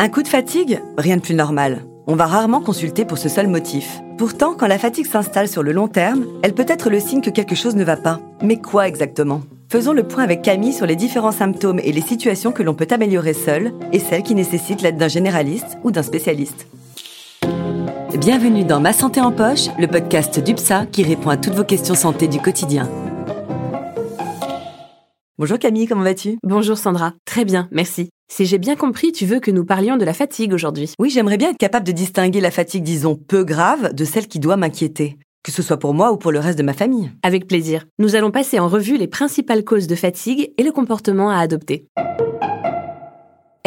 Un coup de fatigue Rien de plus normal. On va rarement consulter pour ce seul motif. Pourtant, quand la fatigue s'installe sur le long terme, elle peut être le signe que quelque chose ne va pas. Mais quoi exactement? Faisons le point avec Camille sur les différents symptômes et les situations que l'on peut améliorer seul et celles qui nécessitent l'aide d'un généraliste ou d'un spécialiste. Bienvenue dans Ma Santé en Poche, le podcast d'UPSA qui répond à toutes vos questions santé du quotidien. Bonjour Camille, comment vas-tu? Bonjour Sandra, très bien, merci. Si j'ai bien compris, tu veux que nous parlions de la fatigue aujourd'hui. Oui, j'aimerais bien être capable de distinguer la fatigue, disons, peu grave de celle qui doit m'inquiéter. Que ce soit pour moi ou pour le reste de ma famille. Avec plaisir. Nous allons passer en revue les principales causes de fatigue et le comportement à adopter.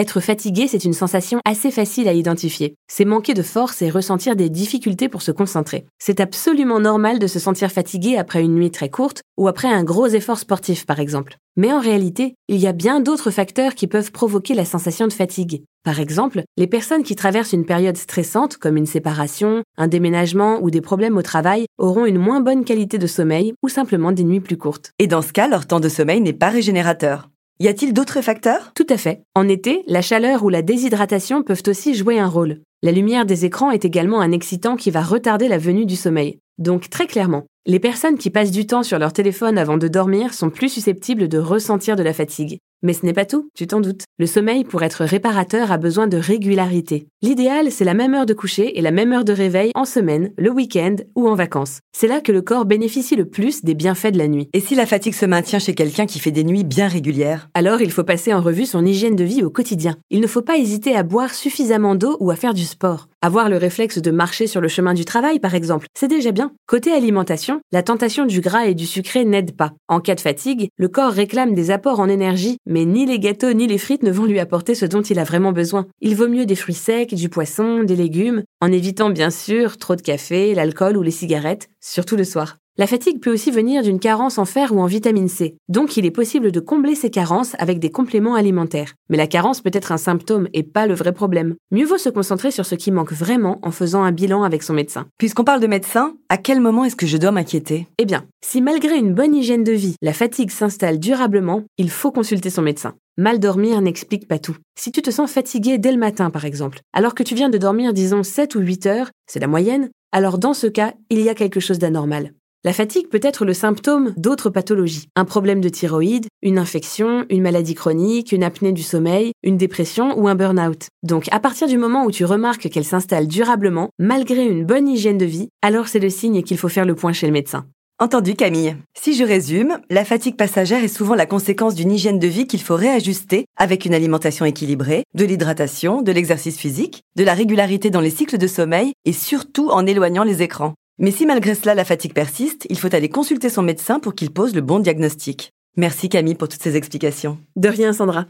Être fatigué, c'est une sensation assez facile à identifier. C'est manquer de force et ressentir des difficultés pour se concentrer. C'est absolument normal de se sentir fatigué après une nuit très courte ou après un gros effort sportif par exemple. Mais en réalité, il y a bien d'autres facteurs qui peuvent provoquer la sensation de fatigue. Par exemple, les personnes qui traversent une période stressante comme une séparation, un déménagement ou des problèmes au travail auront une moins bonne qualité de sommeil ou simplement des nuits plus courtes. Et dans ce cas, leur temps de sommeil n'est pas régénérateur. Y a-t-il d'autres facteurs? Tout à fait. En été, la chaleur ou la déshydratation peuvent aussi jouer un rôle. La lumière des écrans est également un excitant qui va retarder la venue du sommeil. Donc très clairement, les personnes qui passent du temps sur leur téléphone avant de dormir sont plus susceptibles de ressentir de la fatigue. Mais ce n'est pas tout, tu t'en doutes. Le sommeil, pour être réparateur, a besoin de régularité. L'idéal, c'est la même heure de coucher et la même heure de réveil en semaine, le week-end ou en vacances. C'est là que le corps bénéficie le plus des bienfaits de la nuit. Et si la fatigue se maintient chez quelqu'un qui fait des nuits bien régulières? Alors il faut passer en revue son hygiène de vie au quotidien. Il ne faut pas hésiter à boire suffisamment d'eau ou à faire du sport. Avoir le réflexe de marcher sur le chemin du travail, par exemple, c'est déjà bien. Côté alimentation, la tentation du gras et du sucré n'aide pas. En cas de fatigue, le corps réclame des apports en énergie, mais ni les gâteaux ni les frites ne vont lui apporter ce dont il a vraiment besoin. Il vaut mieux des fruits secs, du poisson, des légumes, en évitant bien sûr trop de café, l'alcool ou les cigarettes, surtout le soir. La fatigue peut aussi venir d'une carence en fer ou en vitamine C, donc il est possible de combler ces carences avec des compléments alimentaires. Mais la carence peut être un symptôme et pas le vrai problème. Mieux vaut se concentrer sur ce qui manque vraiment en faisant un bilan avec son médecin. Puisqu'on parle de médecin, à quel moment est-ce que je dois m'inquiéter? Eh bien, si malgré une bonne hygiène de vie, la fatigue s'installe durablement, il faut consulter son médecin. Mal dormir n'explique pas tout. Si tu te sens fatigué dès le matin, par exemple, alors que tu viens de dormir disons 7 ou 8 heures, c'est la moyenne, alors dans ce cas, il y a quelque chose d'anormal. La fatigue peut être le symptôme d'autres pathologies. Un problème de thyroïde, une infection, une maladie chronique, une apnée du sommeil, une dépression ou un burn-out. Donc à partir du moment où tu remarques qu'elle s'installe durablement, malgré une bonne hygiène de vie, alors c'est le signe qu'il faut faire le point chez le médecin. Entendu Camille. Si je résume, la fatigue passagère est souvent la conséquence d'une hygiène de vie qu'il faut réajuster avec une alimentation équilibrée, de l'hydratation, de l'exercice physique, de la régularité dans les cycles de sommeil et surtout en éloignant les écrans. Mais si malgré cela la fatigue persiste, il faut aller consulter son médecin pour qu'il pose le bon diagnostic. Merci Camille pour toutes ces explications. De rien Sandra.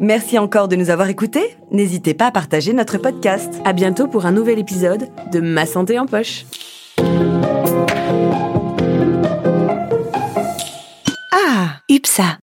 Merci encore de nous avoir écoutés. N'hésitez pas à partager notre podcast. À bientôt pour un nouvel épisode de Ma santé en poche. Ah, UPSA.